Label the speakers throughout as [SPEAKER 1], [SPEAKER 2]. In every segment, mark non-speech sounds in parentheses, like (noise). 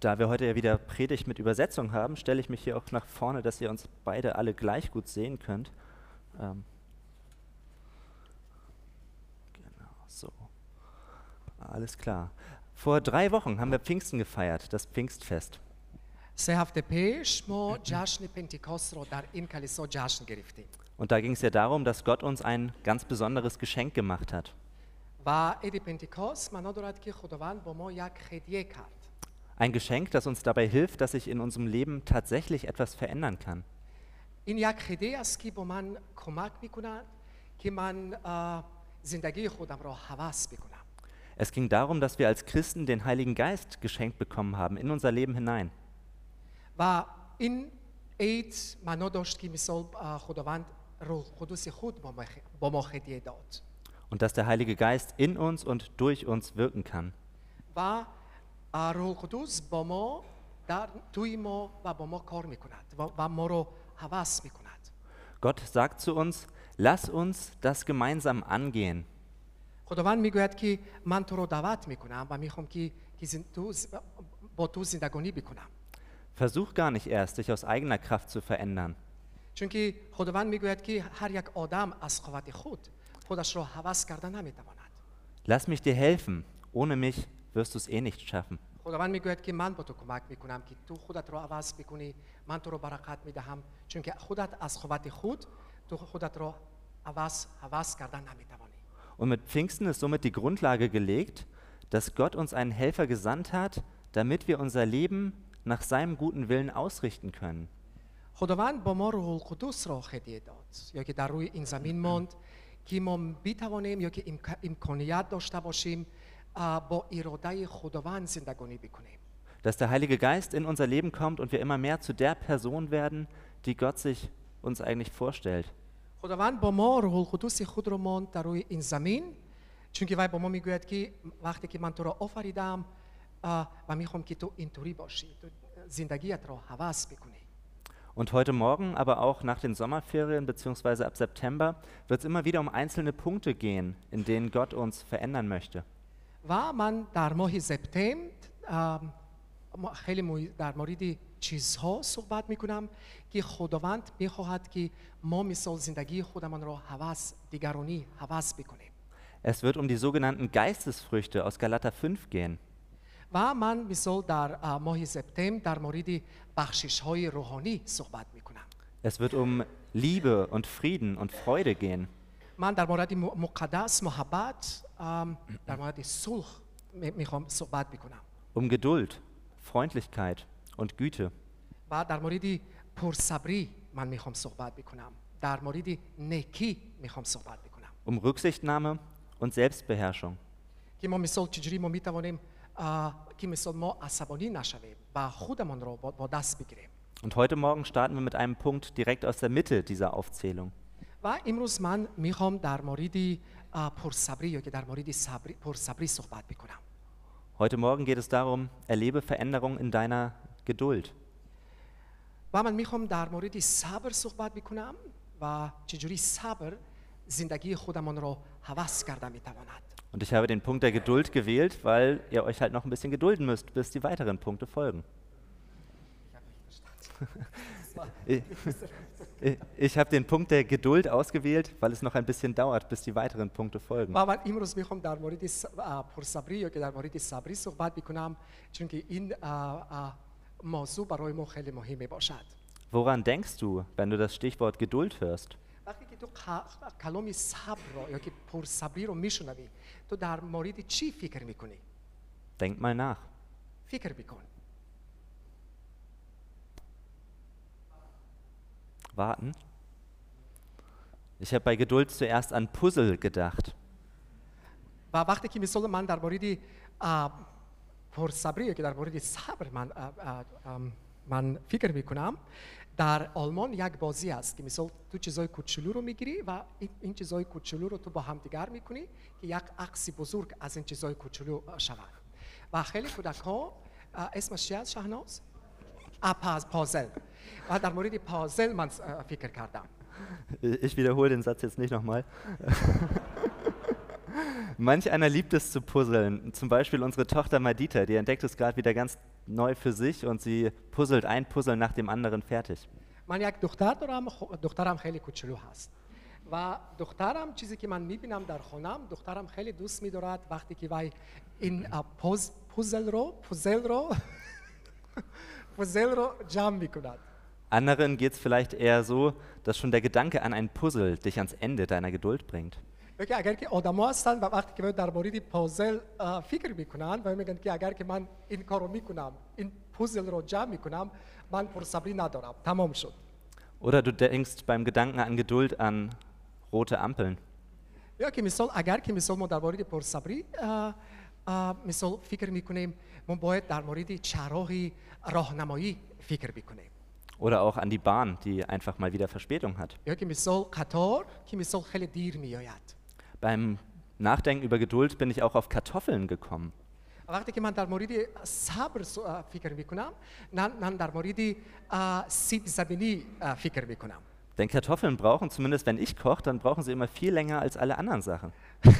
[SPEAKER 1] Da wir heute ja wieder Predigt mit Übersetzung haben, stelle ich mich hier auch nach vorne, dass ihr uns beide alle gleich gut sehen könnt. Ähm genau, so. Alles klar. Vor drei Wochen haben wir Pfingsten gefeiert, das Pfingstfest.
[SPEAKER 2] سه هفته پیش ما جشن پنتیکاست رو در این کلیسا جشن گرفتیم
[SPEAKER 1] Und da ging es ja darum, dass Gott uns ein ganz besonderes Geschenk gemacht hat.
[SPEAKER 2] و عید پنتیکاست معنا دارد که خداوند با ما یک هدیه کرد
[SPEAKER 1] Ein Geschenk, das uns dabei hilft, dass sich in unserem Leben tatsächlich etwas verändern kann.
[SPEAKER 2] این یک هدیه است که با من کمک میکند که من اه، زندگی خودم را حوض بکنم
[SPEAKER 1] Es ging darum, dass wir als Christen den Heiligen Geist geschenkt bekommen haben in unser Leben hinein.
[SPEAKER 2] و این عید معنا داشت که مثال اه، خداوند روح قدوس خود با ما خ- با ما هدیه داد
[SPEAKER 1] Und dass der Heilige Geist in uns und durch uns wirken kann.
[SPEAKER 2] و اه، روح قدوس با ما در توی ما و با ما کار میکند و, و ما رو حوض میکند
[SPEAKER 1] Gott sagt zu uns, lass uns das gemeinsam angehen.
[SPEAKER 2] خداوند میگوید که من تو رو دعوت میکنم و میخوام که, که زن- تو ز- با تو زندگانی بکنم
[SPEAKER 1] Versuch gar nicht erst, dich aus eigener Kraft zu verändern.
[SPEAKER 2] چون که خداوند میگوید که هر یک آدم از قوت خود خودش را حوض کرده نمیتواند
[SPEAKER 1] Lass mich dir helfen. Ohne mich wirst du es eh nicht schaffen.
[SPEAKER 2] خداوند میگوید که من با تو کمک میکنم که تو خودت را عوض بکنی من تو رو برکت میدهم چون که خودت از قوت خود تو خودت را عوض حوض کرده نمیتوانی
[SPEAKER 1] Und mit Pfingsten ist somit die Grundlage gelegt, dass Gott uns einen Helfer gesandt hat, damit wir unser Leben nach seinem guten Willen ausrichten können.
[SPEAKER 2] خداوند با ما روح القدس را هدیه داد یا که در روی این زمین ماند که ما بتوانیم یا که امک- امکانیت داشته باشیم اه، با اراده خداوند زندگانی بکنیم
[SPEAKER 1] Dass der Heilige Geist in unser Leben kommt und wir immer mehr zu der Person werden, die Gott sich uns eigentlich vorstellt.
[SPEAKER 2] خداوند با ما روح القدس خود را ماند در روی این زمین چون که وی با ما میگوید که وقتی که من تو را آفریدم اه، و میخوام که تو اینطوری باشی تو زندگیت را حوض بکنی
[SPEAKER 1] Und heute Morgen, aber auch nach den Sommerferien bzw. ab September, wird es immer wieder um einzelne Punkte gehen, in denen Gott uns verändern möchte.
[SPEAKER 2] و من در ماه سپتامبر ام، ما- خیلی مو- در مورد چیزها صحبت میکنم که خداوند میخواهد که ما مثال زندگی خودمان را حوض دیگرانی حوض بکنیم
[SPEAKER 1] Es wird um die sogenannten Geistesfrüchte aus Galater 5 gehen.
[SPEAKER 2] و من مثال در اه، ماه سپتامبر در مورد بخشش های روحانی صحبت میکنم
[SPEAKER 1] Es wird um Liebe und Frieden und Freude gehen.
[SPEAKER 2] من در مورد م- مقدس محبت ام، در مورد صلح می- میخوام صحبت بکنم
[SPEAKER 1] Um Geduld, Freundlichkeit und Güte.
[SPEAKER 2] و در مورد پرصبری من میخوام صحبت بکنم در مورد نیکی میخوام صحبت بکنم
[SPEAKER 1] Um Rücksichtnahme und Selbstbeherrschung.
[SPEAKER 2] که ما مثال چجوری ما میتوانیم اه، که مثال ما عصبانی نشویم و خودمان را با با دست بگیریم
[SPEAKER 1] Und heute Morgen starten wir mit einem Punkt direkt aus der Mitte dieser Aufzählung.
[SPEAKER 2] و امروز من میخوام در مورد اه، پرصبری یا که در مورد صبری پرصبری صحبت بکنم
[SPEAKER 1] Heute Morgen geht es darum, erlebe Veränderung in deiner Geduld.
[SPEAKER 2] و من میخوام در مورد صبر صحبت بکنم و چجوری صبر زندگی خودمان را حوض کرده میتواند
[SPEAKER 1] Und ich habe den Punkt der Geduld gewählt, weil ihr euch halt noch ein bisschen gedulden müsst, bis die weiteren Punkte folgen. Ich, ich- ich habe den Punkt der Geduld ausgewählt, weil es noch ein bisschen dauert, bis die weiteren Punkte folgen.
[SPEAKER 2] و من امروز میخوام در مورد س- اه، پرصبری یا که در مورد صبری صحبت بکنم چون که این اه، اه، موضوع برای ما خیلی مهمه باشد
[SPEAKER 1] Woran denkst du, wenn du das Stichwort Geduld hörst?
[SPEAKER 2] وقتی که تو ق- کلام صبر رو یا که پرصبری رو میشنوی تو در مورد چی فکر میکنی
[SPEAKER 1] Denk mal nach.
[SPEAKER 2] فکر بکن
[SPEAKER 1] Warten. Ich habe bei Geduld zuerst an Puzzle gedacht.
[SPEAKER 2] و وقتی که مثال من در مورد اه، پرصبری که در مورد صبر من من فکر می‌کنم در آلمان یک بازی است که مثال تو چیزای کوچولو رو می‌گیری و این, چیزای کوچولو رو تو با هم دیگر می‌کنی که یک عکس بزرگ از این چیزای کوچولو شود و خیلی کودک ها اسمش چی است شهناز؟ آه، پاز- پازل و در مورد پازل من اه، فکر کردم
[SPEAKER 1] Ich wiederhole den Satz jetzt nicht nochmal. (laughs) Manch einer liebt es zu puzzeln. Zum Beispiel unsere Tochter Madita, die entdeckt es gerade wieder ganz neu für sich und sie puzzelt ein Puzzle nach dem anderen fertig.
[SPEAKER 2] من یک دختر دارم خ- دخترم خیلی کوچولو هست و دخترم چیزی که من میبینم در خونم دخترم خیلی دوست میدارد وقتی که وای این اه، پوز پوزل رو پوزل رو پوزل رو جمع میکند
[SPEAKER 1] Anderen geht es vielleicht eher so, dass schon der Gedanke an ein Puzzle dich ans Ende deiner Geduld bringt.
[SPEAKER 2] یا که اگر که آدما هستن و وقتی که باید در مورد پوزل اه، فکر میکنن و میگن که اگر که من این کارو میکنم این پوزل رو جمع میکنم من پرصبری ندارم تمام شد
[SPEAKER 1] Oder du denkst beim Gedanken an Geduld an rote Ampeln.
[SPEAKER 2] یا که مثال اگر که مثال ما در مورد پرصبری اه، اه، مثال فکر میکنیم ما باید در مورد چراغ راهنمایی فکر بکنیم
[SPEAKER 1] Oder auch an die Bahn, die einfach mal wieder Verspätung hat.
[SPEAKER 2] یا که مثال قطار که مثال خیلی دیر میآید
[SPEAKER 1] Beim Nachdenken über Geduld bin ich auch auf Kartoffeln gekommen.
[SPEAKER 2] وقتی که من در مورد صبر سو- اه، فکر میکنم نه نه در مورد اه، سیب زمینی اه، فکر میکنم
[SPEAKER 1] Denn Kartoffeln brauchen, zumindest wenn ich koche, dann brauchen sie immer viel länger als alle anderen Sachen. (laughs)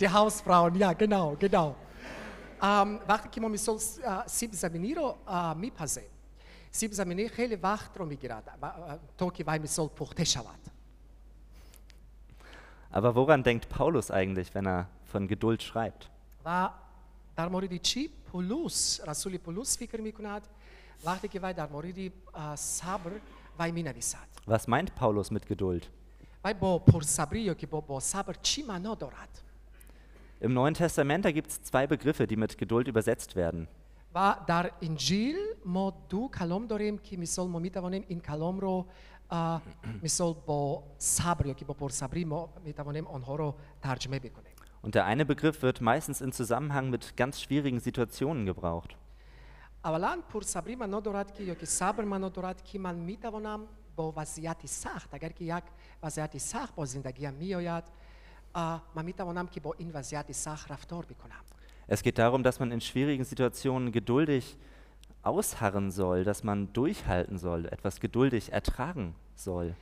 [SPEAKER 2] Die Hausfrauen, ja, genau, genau. Ähm, um, Wachtkommission äh, se examiniram a äh, mi fazer. Se examinei, ele Wachtromigrat, äh, Toki vai misol Puchteschalat.
[SPEAKER 1] Aber woran denkt Paulus eigentlich, wenn er von Geduld schreibt?
[SPEAKER 2] Dar moridi ci Paulus, Rasuli Paulus fikr mikunat, Wachtige vai dar moridi sabr vai minavisat. Ne
[SPEAKER 1] Was meint Paulus mit Geduld?
[SPEAKER 2] Vai bo por sabrio ki bo bo sabr ci manodorat.
[SPEAKER 1] Im Neuen Testament, da gibt es zwei Begriffe, die mit Geduld übersetzt werden.
[SPEAKER 2] Dar Injil mo du kalom dorim in kalomro misol bo sabrio ki bo.
[SPEAKER 1] Und der eine Begriff wird meistens in Zusammenhang mit ganz schwierigen Situationen gebraucht.
[SPEAKER 2] Avalan
[SPEAKER 1] es geht darum, dass man in schwierigen Situationen geduldig ausharren soll, dass man durchhalten soll, etwas geduldig ertragen soll.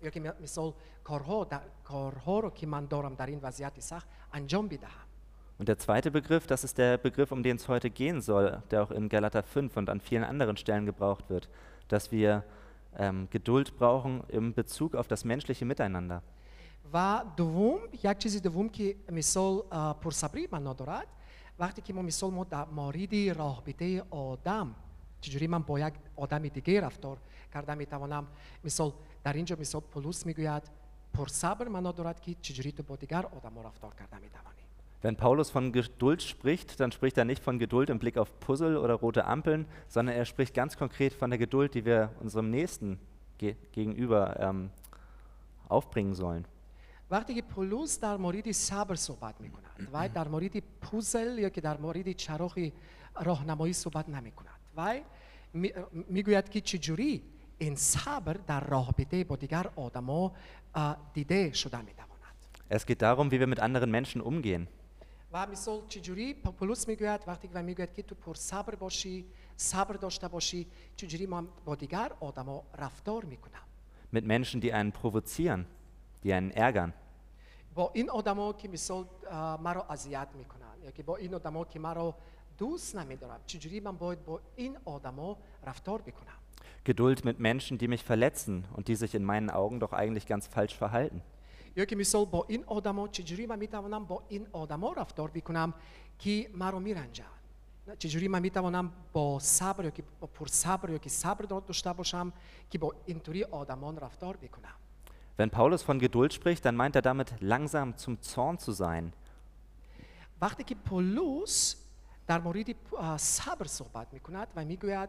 [SPEAKER 2] Jogi mi sol korho, da, korhoro ki man doram darin vaziyati sah, anjom bidaha.
[SPEAKER 1] Und der zweite Begriff, das ist der Begriff, um den es heute gehen soll, der auch in Galater 5 und an vielen anderen Stellen gebraucht wird, dass wir ähm, Geduld brauchen im Bezug auf das menschliche Miteinander.
[SPEAKER 2] و دوم یک چیز دوم که مثال اه، پرصبری معنا دارد وقتی که ما مثال ما در مورد رابطه آدم چجوری من با یک آدم دیگه رفتار کرده میتوانم مثال در اینجا مثال پولس میگوید پرصبر معنا دارد که چجوری تو با دیگر آدم رفتار کرده میتوانی
[SPEAKER 1] Wenn Paulus von Geduld spricht, dann spricht er nicht von Geduld im Blick auf Puzzle oder rote Ampeln, sondern er spricht ganz konkret von der Geduld, die wir unserem Nächsten ge gegenüber ähm, aufbringen sollen.
[SPEAKER 2] وقتی که پولس در مورد صبر صحبت می کند و در مورد پوزل یا که در مورد چراغ راهنمایی صحبت نمی کند و میگوید که چجوری این صبر در رابطه با دیگر آدما اه، دیده شده می تواند
[SPEAKER 1] Es geht darum, wie wir mit anderen Menschen umgehen.
[SPEAKER 2] و مثال چجوری پ- پولس میگوید وقتی که میگوید که تو پر صبر باشی صبر داشته باشی چجوری من با دیگر آدما رفتار میکنم
[SPEAKER 1] Mit Menschen, die einen provozieren, die einen ärgern.
[SPEAKER 2] با این آدما که مثال اه، مرا اذیت میکنن یا که با این آدما که مرا دوست نمیدارم چجوری من باید با این آدما رفتار بکنم
[SPEAKER 1] Geduld mit Menschen, die mich verletzen und die sich in meinen Augen doch eigentlich ganz falsch verhalten.
[SPEAKER 2] یا که مثال با این آدما چجوری من می‌توانم با این آدما رفتار بکنم که مرا میرنجن چجوری من می‌توانم با صبر یا که با پر صبر یا که صبر دا- داشته باشم که با اینطوری آدمان رفتار بکنم
[SPEAKER 1] Wenn Paulus von Geduld spricht, dann meint er damit, langsam zum Zorn zu sein,
[SPEAKER 2] وقتی که پولس در مورد صبر صحبت می‌کند و می‌گوید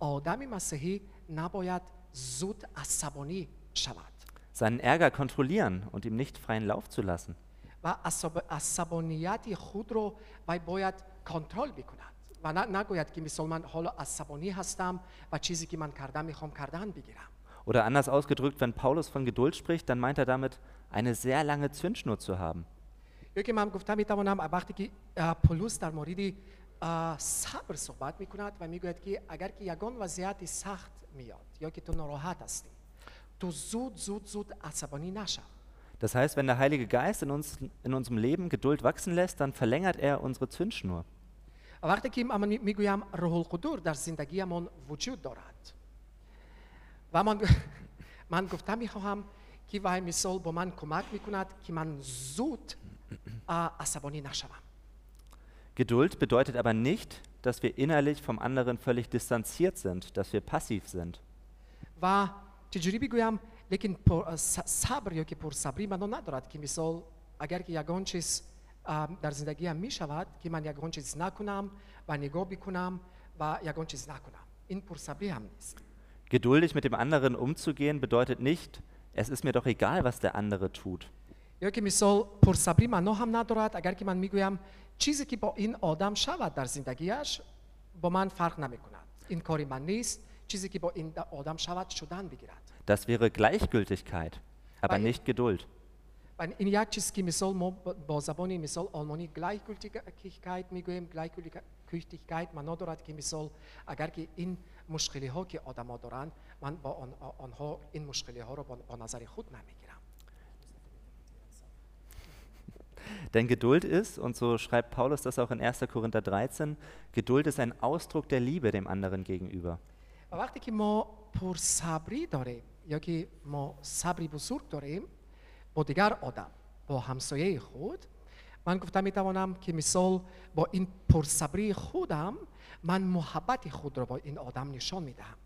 [SPEAKER 2] آدم مسیحی نباید زود عصبانی شود
[SPEAKER 1] seinen Ärger kontrollieren und ihm nicht freien Lauf zu lassen.
[SPEAKER 2] و عصب... عصبانیت خود رو و باید کنترل بکند و نه نگوید که مثال من حالا عصبانی هستم و چیزی که من کردم میخوام کردن بگیرم
[SPEAKER 1] Oder anders ausgedrückt, wenn Paulus von Geduld spricht, dann meint er damit, eine sehr lange Zündschnur zu haben.
[SPEAKER 2] یا که من گفتم میتوانم وقتی که اه، پولس در مورد اه، صبر صحبت میکند و میگوید که اگر که یگان وضعیت سخت میاد یا که تو ناراحت هستی
[SPEAKER 1] Das heißt, wenn der Heilige Geist in, uns, in unserem Leben Geduld wachsen lässt, dann verlängert er unsere Zündschnur.
[SPEAKER 2] و وقتی که من میگویم روح القدس در زندگیمان وجود دارد و من, من گفتم میخواهم که وای مثال با من کمک میکند که من زود اه، عصبانی نشوم
[SPEAKER 1] Geduld bedeutet aber nicht, dass wir innerlich vom anderen völlig distanziert sind, dass wir passiv sind.
[SPEAKER 2] و tijribi gojam, lekin por, uh, sabr ё ки пурсабрима надорад ки мисол агар ки ягон чиз дар зиндагиам мешавад ки ман ягон чиз накунам ва нигоҳ бикунам ва ягон чиз накунам ин пурсабри ҳам нест
[SPEAKER 1] Geduldig mit dem anderen umzugehen bedeutet nicht, es ist mir doch egal, was der andere tut.
[SPEAKER 2] ё ки мисол пурсабри маъно ҳам надорад агар ки ман мегӯям чизе ки бо ин одам шавад дар зиндагиаш бо ман фарқ намекунад ин кори ман нест
[SPEAKER 1] das wäre Gleichgültigkeit, aber nicht Geduld. Denn Geduld ist, und so schreibt Paulus das auch in 1. Korinther 13, Geduld ist ein Ausdruck der Liebe dem anderen gegenüber.
[SPEAKER 2] و وقتی که ما پر صبری داریم یا که ما صبری بزرگ داریم با دیگر آدم با همسایه خود من گفتم میتوانم که مثال با این پرصبری خودم من محبت خود را با این آدم نشان میدهم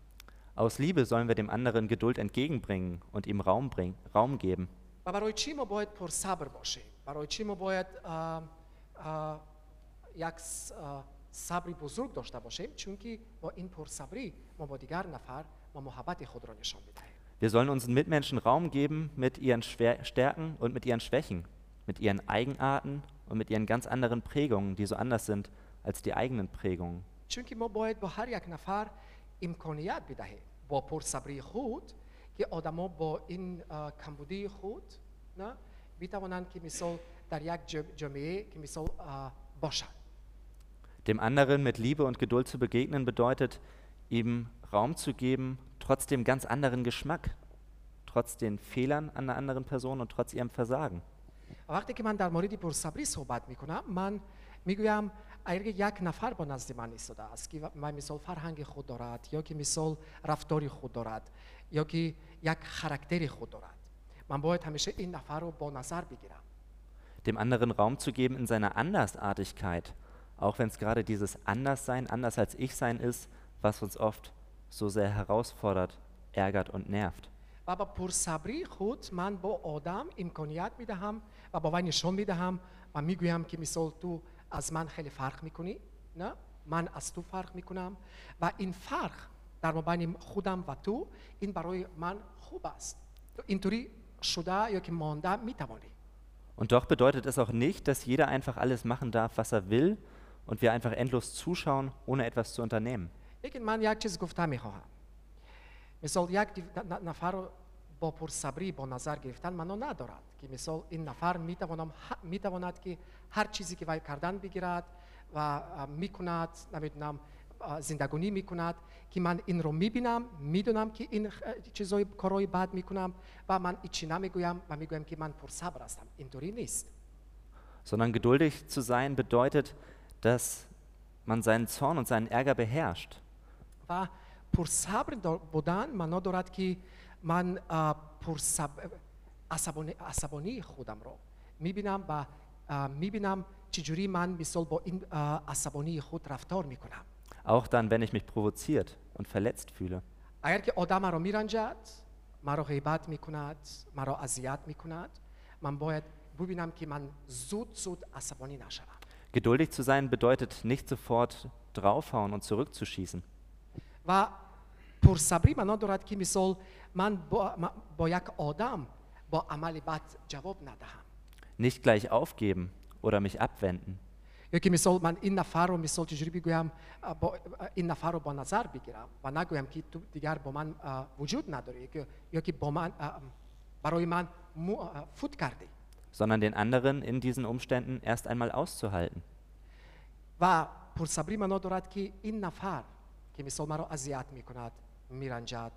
[SPEAKER 1] Aus Liebe sollen wir dem anderen Geduld entgegenbringen und ihm Raum, bringen, Raum geben.
[SPEAKER 2] و برای چی ما باید پرصبر باشیم برای چی ما باید اه، اه، یک س- اه، صبری بزرگ داشته باشیم چون که با این پرصبری ما با دیگر نفر ما محبت خود را نشان میدهیم
[SPEAKER 1] Wir sollen unseren Mitmenschen Raum geben mit ihren Schwer Stärken und mit ihren Schwächen, mit ihren Eigenarten und mit ihren ganz anderen Prägungen, die so anders sind als die eigenen Prägungen.
[SPEAKER 2] چون که ما باید با هر یک نفر امکانیت بدهیم با پرصبری خود که آدما با این اه، کمبودی خود نه بتوانند که مثال در یک جا- جامعه که مثال اه، باشند
[SPEAKER 1] Dem anderen mit Liebe und Geduld zu begegnen bedeutet, ihm Raum zu geben, trotz dem ganz anderen Geschmack, trotz den Fehlern an der anderen Person und trotz ihrem Versagen.
[SPEAKER 2] و وقتی که من در مورد پرصبری صحبت میکنم من میگویم اگر یک نفر با نزد من ایستاده است که من مثال فرهنگ خود دارد یا که مثال رفتاری خود دارد یا که یک خرکتری خود دارد من باید همیشه این نفر رو با نظر بگیرم
[SPEAKER 1] Dem anderen Raum zu geben in seiner Andersartigkeit, auch wenn es gerade dieses Anderssein, anders als ich sein ist, was uns oft so sehr herausfordert, ärgert und nervt.
[SPEAKER 2] و با پرصبری خود من با آدم امکانیت میدهم و با وی نشان میدهم و میگویم که مثال تو از من خیلی فرق میکنی نه من از تو فرق میکنم و این فرق در مابین خودم و تو این برای من خوب است تو اینطوری شده یا که مانده میتوانی
[SPEAKER 1] Und doch bedeutet es auch nicht, dass jeder einfach alles machen darf, was er will und wir einfach endlos zuschauen, ohne etwas zu unternehmen.
[SPEAKER 2] لیکن من یک چیز گفته میخواهم مثال یک دیو- ن- ن- نفر رو با پرصبری با نظر گرفتن منو ندارد که مثال این نفر میتوانم ه- میتواند که هر چیزی که وی کردن بگیرد و اه، میکند نمیدونم اه، زندگانی میکند که من این رو میبینم میدونم که این خ- چیزای کارهای بد میکنم و من ایچی نمیگویم و میگویم که من پرصبر هستم اینطوری نیست
[SPEAKER 1] Sondern geduldig zu sein bedeutet, dass man seinen Zorn und seinen Ärger beherrscht.
[SPEAKER 2] و پرصبر دا- بودن معنا دارد که من اه، پرصب... عصبانی, عصبانی خودم رو میبینم و اه، میبینم چجوری من مثال با این اه، عصبانی خود رفتار میکنم
[SPEAKER 1] Auch dann, wenn ich mich provoziert und verletzt fühle.
[SPEAKER 2] اگر که آدم مرا میرنجد مرا غیبت میکند مرا اذیت میکند من باید ببینم که من زود زود عصبانی نشوم
[SPEAKER 1] Geduldig zu sein bedeutet nicht sofort draufhauen und zurückzuschießen.
[SPEAKER 2] و پرصبری معنا دارد که مثال من با, ما- با یک آدم با عمل بد جواب ندهم
[SPEAKER 1] Nicht gleich aufgeben oder mich abwenden.
[SPEAKER 2] یا که مثال من این نفر رو مثال چجوری بگویم اه، با اه، این نفر رو با نظر بگیرم و نگویم که تو دیگر با من اه، وجود نداری یا که- یا که با من اه، برای من مو- اه، فوت کردی
[SPEAKER 1] sondern den anderen in diesen Umständen erst einmal auszuhalten.
[SPEAKER 2] و پرصبری معنا دارد که این نفر که مثال مرا اذیت میکند میرنجد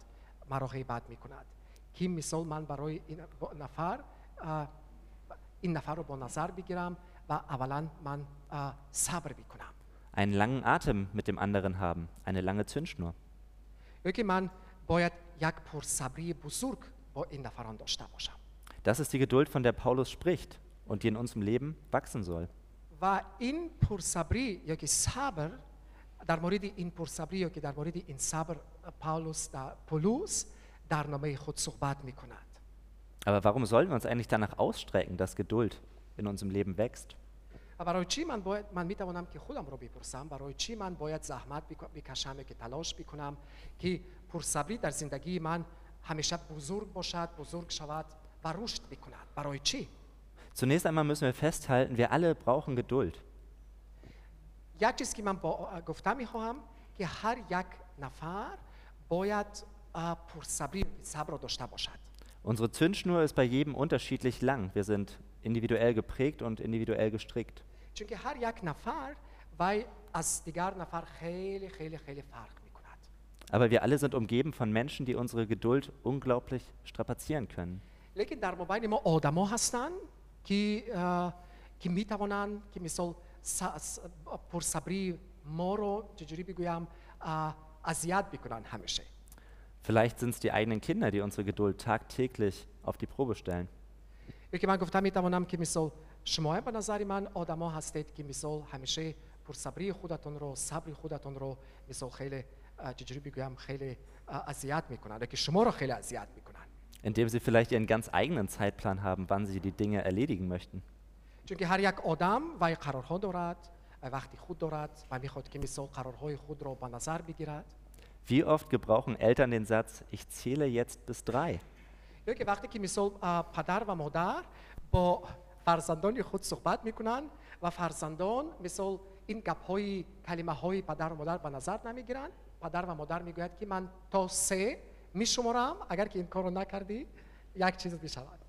[SPEAKER 2] مرا غیبت میکند که مثال من برای این با- نفر اه، این نفر رو با نظر بگیرم و اولا من اه، صبر میکنم
[SPEAKER 1] Einen langen Atem mit dem anderen haben, eine lange Zündschnur.
[SPEAKER 2] یا که من باید یک پرصبری بزرگ با این نفران داشته باشم
[SPEAKER 1] Das ist die Geduld, von der Paulus spricht und die in unserem Leben wachsen soll.
[SPEAKER 2] و این پرصبری یا که صبر در مورد این پرصبری یا که در مورد این صبر پاولوس در پولوس در نامه خود صحبت می کند
[SPEAKER 1] Aber warum sollen wir uns eigentlich danach ausstrecken, dass Geduld in unserem Leben wächst?
[SPEAKER 2] و برای چی من باید من می توانم که خودم رو بپرسم برای چی من باید زحمت بک- بکشم که تلاش بکنم که پرصبری در زندگی من همیشه بزرگ باشد بزرگ شود
[SPEAKER 1] Zunächst einmal müssen wir festhalten, wir alle brauchen Geduld. Unsere Zündschnur ist bei jedem unterschiedlich lang. Wir sind individuell geprägt und individuell gestrickt. Aber wir alle sind umgeben von Menschen, die unsere Geduld unglaublich strapazieren können.
[SPEAKER 2] لیکن در مابین ما آدما هستند که اه، که می‌توانند که مثال پرصبری ما رو چجوری بگویم اذیت بکنن همیشه.
[SPEAKER 1] Vielleicht sind es die eigenen Kinder, die unsere Geduld tagtäglich auf die Probe stellen.
[SPEAKER 2] یکی من گفتم می‌توانم که مثال شما به نظر من آدما هستید که مثال همیشه پرصبری خودتون رو صبر خودتون رو مثال خیلی اه، چجوری بگویم خیلی اه، اذیت می‌کنن. که شما رو خیلی اذیت می‌کنن
[SPEAKER 1] Indem sie vielleicht ihren ganz eigenen Zeitplan haben, wann sie die Dinge erledigen möchten.
[SPEAKER 2] چون که هر یک آدم وی قرارها دارد و وقتی خود دارد و میخواد که مثال قرارهای خود را به نظر بگیرد
[SPEAKER 1] Wie oft gebrauchen Eltern den Satz, ich zähle jetzt bis drei?
[SPEAKER 2] یا که وقتی که مثال اه، پدر و مادر با فرزندان خود صحبت میکنن و فرزندان مثال این گپ های کلمه های پدر و مادر به نظر نمیگیرن پدر و مادر میگوید که من تا سه میشمرم اگر که این کار رو نکردی یک چیز میشود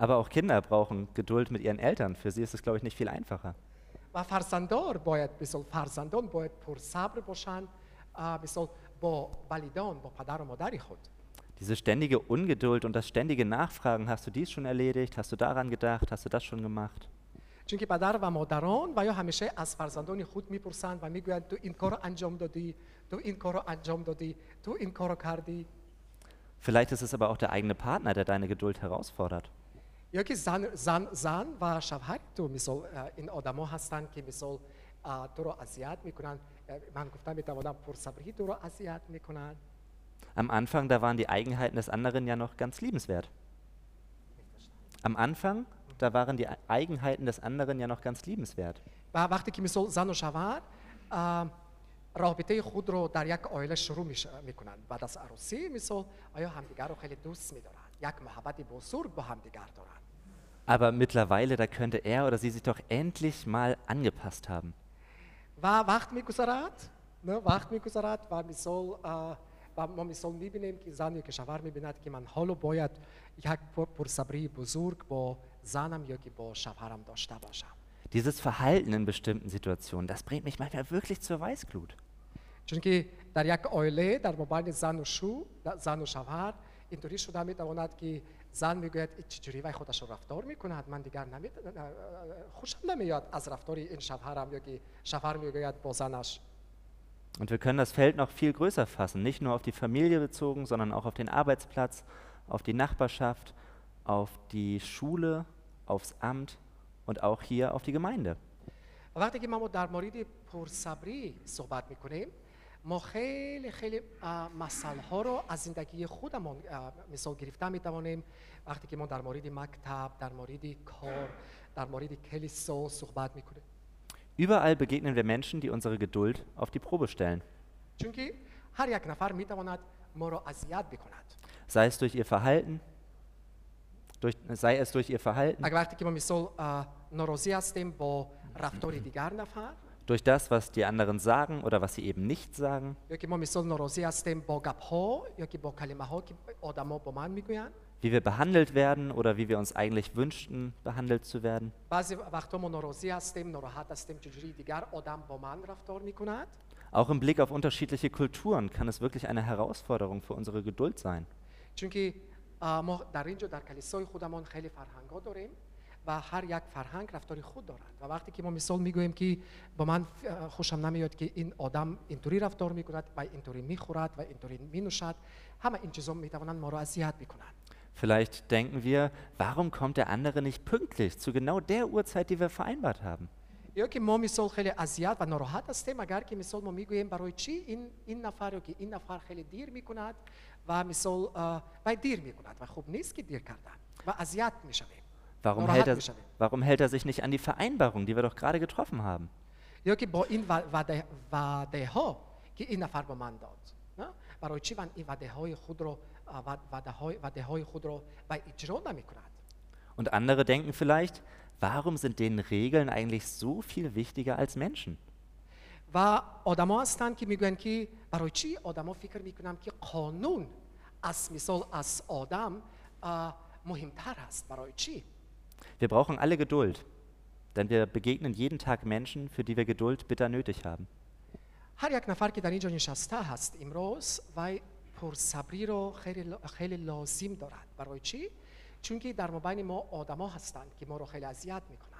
[SPEAKER 1] Aber auch Kinder brauchen Geduld mit ihren Eltern. Für sie ist es, glaube ich, nicht viel einfacher.
[SPEAKER 2] و فرزندان باید مثال فرزندان باید پر صبر باشند اه، مثال با والدان با پدر و مادر خود
[SPEAKER 1] Diese ständige Ungeduld und das ständige Nachfragen, hast du dies schon erledigt? Hast du daran gedacht? Hast du das schon gemacht?
[SPEAKER 2] چون که پدر و مادران و یا همیشه از فرزندان خود میپرسند و میگویند تو این کار رو انجام دادی تو این کار رو انجام دادی تو این کار رو کردی
[SPEAKER 1] Vielleicht ist es aber auch der eigene Partner, der deine Geduld herausfordert.
[SPEAKER 2] یا که زن, زن, زن و شوهر تو مثال اه، این آدما هستند که مثال اه، تو رو اذیت میکنند اه، من گفتم میتوانم پرصبری تو رو اذیت میکنند
[SPEAKER 1] Am Anfang, da waren die Eigenheiten des anderen ja noch ganz liebenswert. Am Anfang, da waren die Eigenheiten des anderen ja noch ganz liebenswert.
[SPEAKER 2] و وقتی که مثال زن و شوهر اه، رابطه خود رو در یک آیله شروع میش- میکنند بعد از عروسی مثال آیا همدیگر رو خیلی دوست میدارند یک محبت بزرگ با همدیگر دارند
[SPEAKER 1] Aber mittlerweile, da könnte er oder sie sich doch endlich mal angepasst haben.
[SPEAKER 2] و وقت میگذرد نه وقت میگذرد و مثال اه، و ما مثال میبینیم که زن یا که شوهر میبیند که من حالا باید یک پر- پرصبری بزرگ با زنم یا که با شوهرم داشته باشم
[SPEAKER 1] Dieses Verhalten in bestimmten Situationen, das bringt mich manchmal wirklich zur Weißglut.
[SPEAKER 2] چون که در یک آیله در مابین زن و شو در- زن و شوهر اینطوری شده میتواند که زن میگوید "ای چجوری وی خودش رو رفتار میکند من دیگر نمی... خوشم نمیاد از رفتار این شوهرم یا که شوهر میگوید با زنش
[SPEAKER 1] Und wir können das Feld noch viel größer fassen, nicht nur auf die Familie bezogen, sondern auch auf den Arbeitsplatz, auf die Nachbarschaft, auf die Schule, aufs Amt und auch hier auf die Gemeinde.
[SPEAKER 2] و وقتی که ما در مورد پرصبری صحبت میکنیم ما خیلی خیلی مسئله ها رو از زندگی خودمون اه، مثال گرفته میتوانیم وقتی که ما در مورد مکتب در مورد کار در مورد کلیسا صحبت میکنیم
[SPEAKER 1] Überall begegnen wir Menschen, die unsere Geduld auf die Probe stellen.
[SPEAKER 2] چون که هر یک نفر میتواند ما را اذیت بکند
[SPEAKER 1] Sei es durch ihr Verhalten, durch, sei es durch ihr Verhalten,
[SPEAKER 2] اگر وقتی که ما مثال اه، ناراضی هستیم با رفتار دیگر نفر
[SPEAKER 1] durch das, was die anderen sagen oder was sie eben nicht sagen,
[SPEAKER 2] یا که ما مثال ناراضی هستیم با گپ ها یا که با کلمه ها که آدما با من میگویند
[SPEAKER 1] wie wir behandelt werden oder wie wir uns eigentlich wünschten, behandelt zu werden.
[SPEAKER 2] بعضی وقتا ما ناراضی هستیم ناراحت هستیم چجوری دیگر آدم با من رفتار میکند
[SPEAKER 1] Auch im Blick auf unterschiedliche Kulturen kann es wirklich eine Herausforderung für unsere Geduld sein.
[SPEAKER 2] چون که آه، ما در اینجا در کلیسای خودمان خیلی فرهنگ ها داریم و هر یک فرهنگ رفتاری خود دارد و وقتی که ما مثال میگوییم که با من اه، خوشم نمیاد که این آدم اینطوری رفتار میکند و اینطوری میخورد و اینطوری مینوشد همه این چیزا میتوانند ما را اذیت بکنند
[SPEAKER 1] Vielleicht denken wir, warum kommt der andere nicht pünktlich zu genau der Uhrzeit, die wir vereinbart haben?
[SPEAKER 2] یا که ما مثال خیلی اذیت و ناراحت هستیم اگر که مثال ما میگوییم برای چی این این نفر یا که این نفر خیلی دیر میکند و مثال اه، و دیر میکند و خوب نیست که دیر کردن و اذیت میشویم
[SPEAKER 1] Warum
[SPEAKER 2] Nora
[SPEAKER 1] hält,
[SPEAKER 2] hat
[SPEAKER 1] er,
[SPEAKER 2] mich erwähnt.
[SPEAKER 1] warum hält er sich nicht an die Vereinbarung, die wir doch gerade getroffen haben?
[SPEAKER 2] یا که با این و- وعده, وعده ها که این نفر به من داد نه؟ برای چی من این وعده های خود رو اه، وع- وعده های, وعده های خود رو و اجرا نمی کند
[SPEAKER 1] Und andere denken vielleicht, warum sind denen Regeln eigentlich so viel wichtiger als Menschen?
[SPEAKER 2] و آدما هستند که می‌گویند که برای چی آدما فکر می‌کنند که قانون از مثال از آدم مهمتر است برای چی
[SPEAKER 1] Wir brauchen alle Geduld, denn wir begegnen jeden Tag Menschen, für die wir Geduld bitter nötig haben.
[SPEAKER 2] هر یک نفر که در اینجا نشسته هست امروز و پرصبری رو خیلی, خیلی لازم دارد برای چی؟ چون که در مابین ما آدما هستند که ما رو خیلی اذیت می‌کنند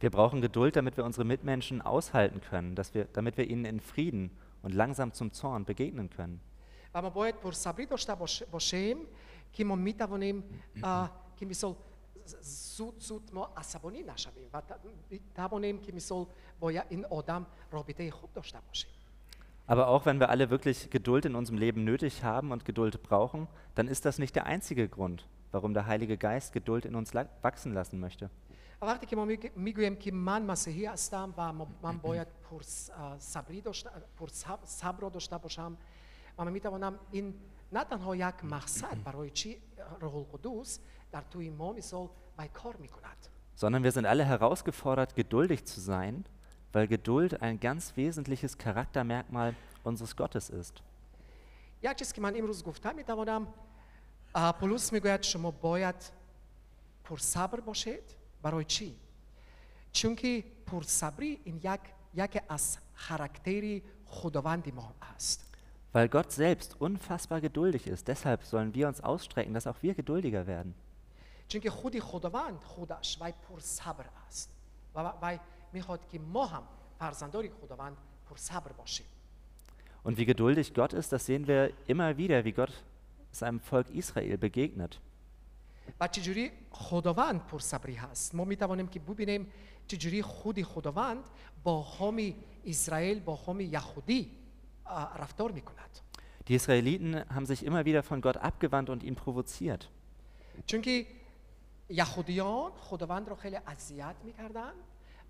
[SPEAKER 1] Wir brauchen Geduld, damit wir unsere Mitmenschen aushalten können, dass wir, damit wir ihnen in Frieden und langsam zum Zorn begegnen können. Aber auch wenn wir alle wirklich Geduld in unserem Leben nötig haben und Geduld brauchen, dann ist das nicht der einzige Grund, warum der Heilige Geist Geduld in uns wachsen lassen möchte.
[SPEAKER 2] Awarte que miguem que man masihia astam va man boyad pur sabri doshta pur sabro doshta basham va man mitavonam in на танҳо як мақсад барои чи Руҳул-Қудус дар тӯи мо мисол бай кор мекунад
[SPEAKER 1] sondern wir sind alle herausgefordert geduldig zu sein, weil Geduld ein ganz wesentliches Charaktermerkmal unseres Gottes ist.
[SPEAKER 2] Як Baroi Çünkü pur sabri in yak, yake as karakteri Chodovandi hast.
[SPEAKER 1] Weil Gott selbst unfassbar geduldig ist, deshalb sollen wir uns ausstrecken, dass auch wir geduldiger werden.
[SPEAKER 2] Çünkü hudi Chodovand hudash vay pur sabr ast. Vay mihod ki moham parzandori Chodovand pur sabr boshim.
[SPEAKER 1] Und wie geduldig Gott ist, das sehen wir immer wieder, wie Gott seinem Volk Israel begegnet.
[SPEAKER 2] و چجوری خداوند پرصبری هست؟ ما می‌توانیم که ببینیم چجوری خودی خداوند با قوم اسرائیل با قوم یهودی رفتار می‌کند.
[SPEAKER 1] Die Israeliten haben sich immer wieder von Gott abgewandt und ihn provoziert.
[SPEAKER 2] چون که یهودیان خداوند را خیلی اذیت می‌کردند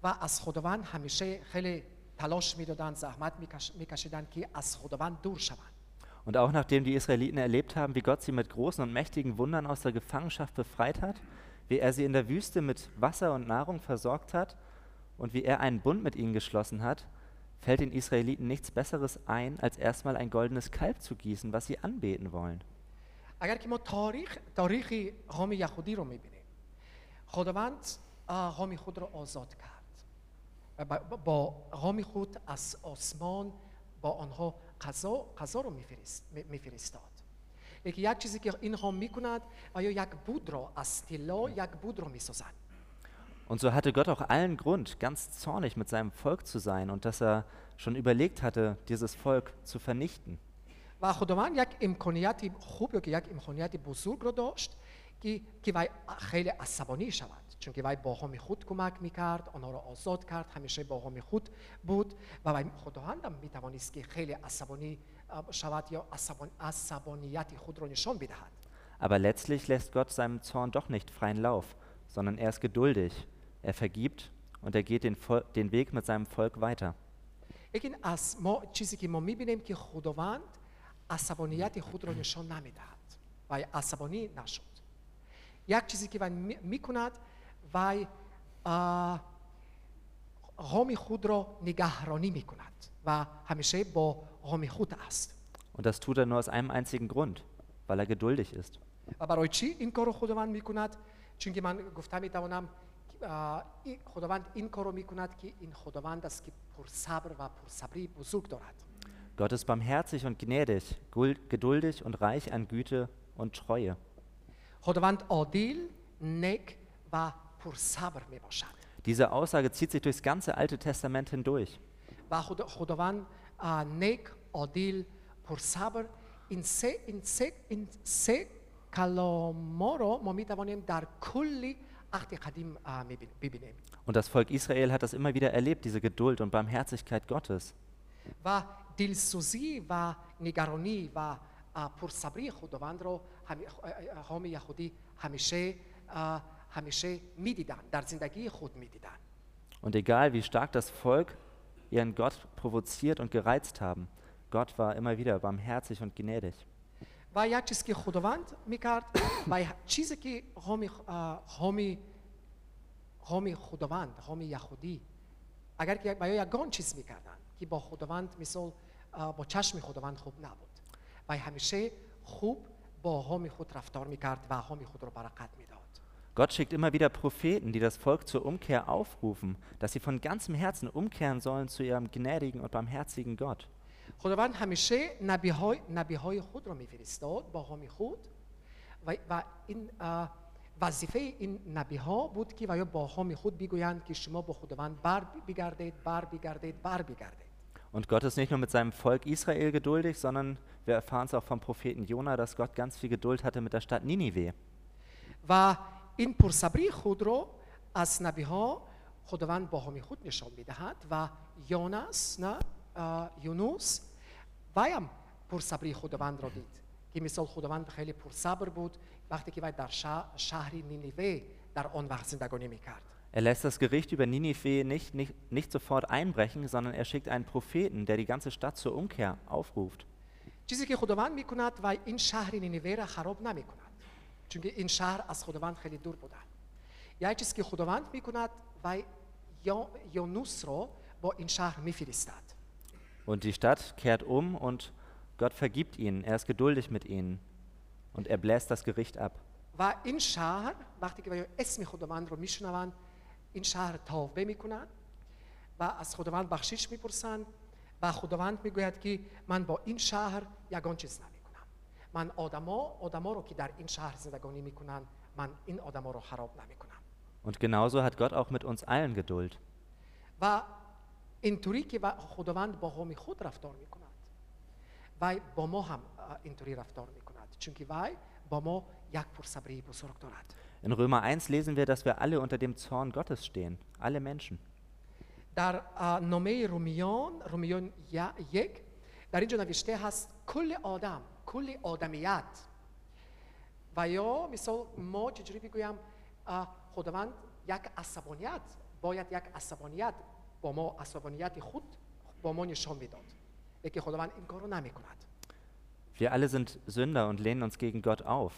[SPEAKER 2] و از خداوند همیشه خیلی تلاش می‌دادند زحمت میکش- میکشیدند که از خداوند دور شوند.
[SPEAKER 1] Und auch nachdem die Israeliten erlebt haben, wie Gott sie mit großen und mächtigen Wundern aus der Gefangenschaft befreit hat, wie er sie in der Wüste mit Wasser und Nahrung versorgt hat und wie er einen Bund mit ihnen geschlossen hat, fällt den Israeliten nichts Besseres ein, als erstmal ein goldenes Kalb zu gießen, was sie anbeten wollen.
[SPEAKER 2] اگر که ما تاریخ تاریخ قوم یهودی رو میبینیم خداوند اه، قوم خود را آزاد کرد و با- با قوم خود از آسمان با آنها غذا غذا رو میفرست میفرستاد لیکن یک چیزی که این قوم میکند و یا یک بود را از طلا یک بود را میسازند
[SPEAKER 1] Und so hatte Gott auch allen Grund, ganz zornig mit seinem Volk zu sein und dass er schon überlegt hatte, dieses Volk zu vernichten.
[SPEAKER 2] و خداوند یک امکانیت خوب یا که یک امکانیت بزرگ رو داشت که که وی خیلی عصبانی شود چون که وی با قوم خود کمک می‌کرد آنها را آزاد کرد همیشه با قوم خود بود و وی خداوند هم می‌توانست که خیلی عصبانی شود یا عصبان عصبانیت خود را نشان بدهد
[SPEAKER 1] Aber letztlich lässt Gott seinem Zorn doch nicht freien Lauf, sondern er ist geduldig. Er vergibt und er geht den, Vol den Weg mit seinem Volk weiter.
[SPEAKER 2] لیکن از ما چیزی که ما می‌بینیم که خداوند عصبانیت خود را نشان نمی‌دهد و عصبانی نشد یک چیزی که می‌کند وی اه، قوم خود را نگهرانی میکند و همیشه با قوم خود است
[SPEAKER 1] Und das tut er nur aus einem einzigen Grund, weil er geduldig ist.
[SPEAKER 2] و برای چی این کار رو خداوند میکند چون من گفتم میتوانم آه، این- خداوند این کار رو میکند که این خداوند است که پرصبر و پرصبری بزرگ دارد
[SPEAKER 1] Gott ist barmherzig und gnädig, gul- geduldig und reich an Güte und Treue.
[SPEAKER 2] خداوند عادل نیک و پرصبر می باشد
[SPEAKER 1] diese Aussage zieht sich durchs ganze Alte Testament hindurch. Und das Volk Israel hat das immer wieder erlebt, diese Geduld und Barmherzigkeit Gottes.
[SPEAKER 2] و همیشه می‌دیدن در زندگی خود می‌دیدن.
[SPEAKER 1] Und egal wie stark das Volk ihren Gott provoziert und gereizt haben, Gott war immer wieder barmherzig und gnädig.
[SPEAKER 2] و یک چیز که خداوند می‌کرد (coughs) و چیزی که قوم قوم قوم خداوند قوم یهودی اگر که با یگان چیز می‌کردن که با خداوند آه، با چشم خداوند خوب نبود. و همیشه خوب با قوم خود رفتار می‌کرد و قوم خود رو برکت می‌داد.
[SPEAKER 1] Gott schickt immer wieder Propheten, die das Volk zur Umkehr aufrufen, dass sie von ganzem Herzen umkehren sollen zu ihrem gnädigen und barmherzigen Gott.
[SPEAKER 2] خداوند همیشه نبی های, نبی های خود را میفرستاد با قوم خود و, و این آه، وظیفه این نبی ها بود که و یا با قوم خود بگویند که شما با خداوند بر بگردید بر بگردید بر بگردید
[SPEAKER 1] Und Gott ist nicht nur mit seinem Volk Israel geduldig, sondern wir erfahren es auch vom Propheten Jona, dass Gott ganz viel Geduld hatte mit der Stadt Ninive.
[SPEAKER 2] و این پرصبری خود رو از نبی ها خداوند با قوم خود نشان میدهد و یونس نه آه، یونس ویم پرصبری خداوند را دید که مثال خداوند خیلی پرصبر بود وقتی که وی در شهر, شهر نینیوه در آن وقت زندگانی میکرد
[SPEAKER 1] Er lässt das Gericht über Ninive nicht, nicht, nicht sofort einbrechen, sondern er schickt einen Propheten, der die ganze Stadt zur Umkehr aufruft.
[SPEAKER 2] چیزی که خداوند میکند و این شهر نینیوه را خراب نمیکند چون که این شهر از خداوند خیلی دور بوده یک چیزی که خداوند میکند و یا- یونس رو با این شهر میفرستد
[SPEAKER 1] Und die Stadt kehrt um und Gott vergibt ihnen. Er ist geduldig mit ihnen. Und er bläst das Gericht ab.
[SPEAKER 2] و این شهر وقتی که اسم خداوند رو میشنوند این شهر توبه میکنند و از خداوند بخشش میپرسند و خداوند میگوید که من با این شهر یگان چیز نمیکنم من آدما آدما رو که در این شهر زندگانی میکنند من این آدما رو خراب نمیکنم
[SPEAKER 1] Und genauso hat Gott auch mit uns allen Geduld.
[SPEAKER 2] و اینطوری که و- خداوند با قوم خود رفتار میکند و با ما هم اه، اینطوری رفتار میکند چون که وی با ما یک پرصبری بزرگ دارد
[SPEAKER 1] In Römer 1 lesen wir, dass wir alle unter dem Zorn Gottes stehen. Alle Menschen.
[SPEAKER 2] در اه، نامه رومیان رومیان یا- یک در اینجا نوشته هست کل آدم کل آدمیت و یا مثال ما چجوری بگویم اه، خداوند یک عصبانیت باید یک عصبانیت با ما عصبانیت خود با ما نشان میداد که خداوند این کار رو نمی کند
[SPEAKER 1] Wir alle sind Sünder und lehnen uns gegen Gott auf.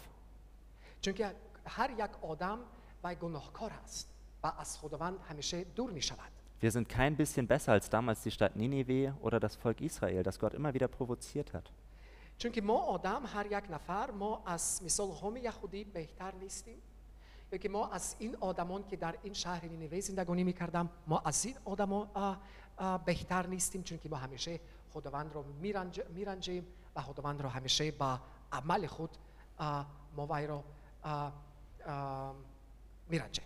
[SPEAKER 2] چون که هر یک آدم و گناهکار است و از خداوند همیشه دور می شود
[SPEAKER 1] Wir sind kein bisschen besser als damals die Stadt Ninive oder das Volk Israel, das Gott immer wieder provoziert hat.
[SPEAKER 2] چون که ما آدم هر یک نفر ما از مثال قوم یهودی بهتر نیستیم یا که ما از این آدمان که در این شهر نینوه زندگانی می‌کردم ما از این آه، بهتر نیستیم چون که ما همیشه خداوند رو میرنج، میرنجیم و خداوند رو همیشه با عمل خود ما وی آه، میرنجیم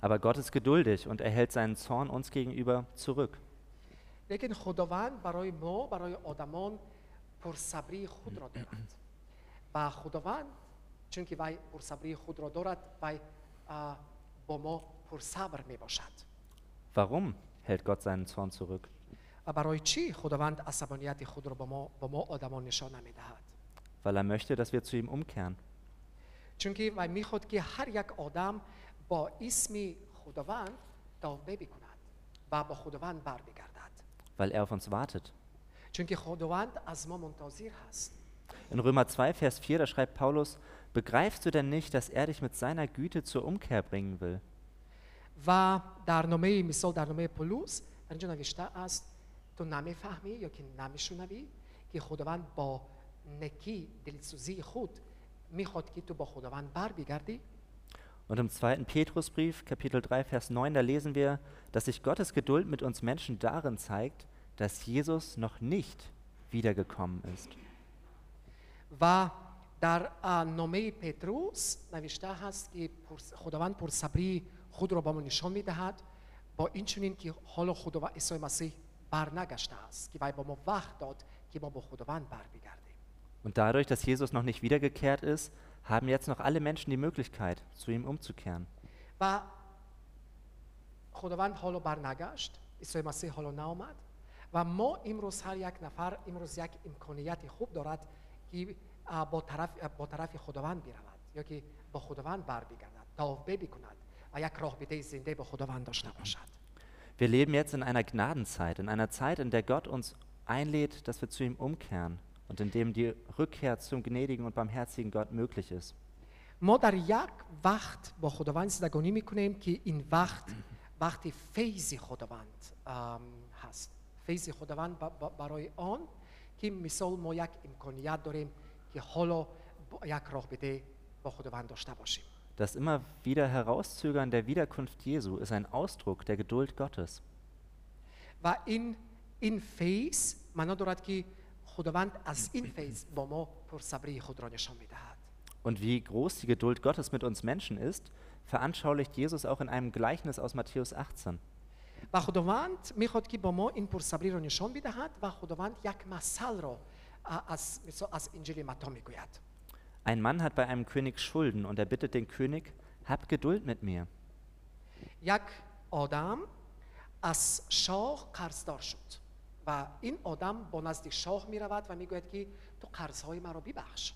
[SPEAKER 1] Aber Gott ist geduldig und er hält seinen Zorn uns gegenüber zurück.
[SPEAKER 2] لیکن خداوند برای ما برای آدمان پرصبری خود را دارد و خداوند چون که وی پرصبری خود را دارد وی آه، با ما پرصبر می باشد
[SPEAKER 1] Warum hält Gott seinen Zorn zurück?
[SPEAKER 2] و برای چی خداوند عصبانیت خود را با ما, با ما آدمان نشان نمی دهد
[SPEAKER 1] Weil er möchte, dass wir zu ihm umkehren.
[SPEAKER 2] چون که وی می خود که هر یک آدم با اسم خداوند توبه بکند و با خداوند بر بگردد
[SPEAKER 1] Weil er auf uns wartet.
[SPEAKER 2] چون که خداوند از ما منتظر هست
[SPEAKER 1] In Römer 2, Vers 4, da schreibt Paulus, begreifst du denn nicht, dass er dich mit seiner Güte zur Umkehr bringen will?
[SPEAKER 2] و در نامه مثال در نامه پولس در اینجا نوشته است تو نمیفهمی یا که نمیشنوی که خداوند با نکی دلسوزی خود میخواد که تو با خداوند بر بگردی
[SPEAKER 1] Und im zweiten Petrusbrief, Kapitel 3, Vers 9, da lesen wir, dass sich Gottes Geduld mit uns Menschen darin zeigt, dass Jesus noch nicht wiedergekommen ist.
[SPEAKER 2] و در اه، نامه پتروس نوشته هست که پرس- خداوند پرصبری خود را با ما نشان میدهد با این چنین که حالا خداوند عیسی مسیح بر نگشته است که وی با ما وقت داد که ما با خداوند بر بگردیم
[SPEAKER 1] Und dadurch, dass Jesus noch nicht wiedergekehrt ist, haben jetzt noch alle Menschen die Möglichkeit, zu ihm umzukehren.
[SPEAKER 2] و خداوند حالا بر نگشت عیسی مسیح حالا نآمد و ما امروز هر یک نفر امروز یک امکانیت خوب دارد که اه، با طرف, با طرف خداوند برود یا که با خداوند بر بگردد توبه بکند و یک راه بده زنده با خداوند داشته باشد
[SPEAKER 1] Wir leben jetzt in einer Gnadenzeit, in einer Zeit, in der Gott uns einlädt, dass wir zu ihm umkehren und in dem die Rückkehr zum gnädigen und barmherzigen Gott möglich ist.
[SPEAKER 2] ما در یک وقت با خداوند زندگانی میکنیم که این وقت وقت فیض خداوند ام، هست فیض خداوند ب- ب- برای آن که مثال ما یک امکانیت داریم که حالا با یک راه بده با خداوند داشته باشیم
[SPEAKER 1] Das immer wieder Herauszögern der Wiederkunft Jesu ist ein Ausdruck der Geduld Gottes.
[SPEAKER 2] و این این فیض معنا دارد که خداوند از این فیض با ما پرصبری خود را نشان میدهد
[SPEAKER 1] Und wie groß die Geduld Gottes mit uns Menschen ist, veranschaulicht Jesus auch in einem Gleichnis aus Matthäus 18.
[SPEAKER 2] و خداوند میخواد که با ما این پرصبری را نشان بدهد و خداوند یک مثل را ا- از مثال از انجیل متا میگوید
[SPEAKER 1] Ein Mann hat bei einem König Schulden und er bittet den König, hab Geduld mit mir.
[SPEAKER 2] یک آدم از شاه قرضدار شد و این آدم با نزد شاه می رود و میگوید که تو قرضهای مرا ببخش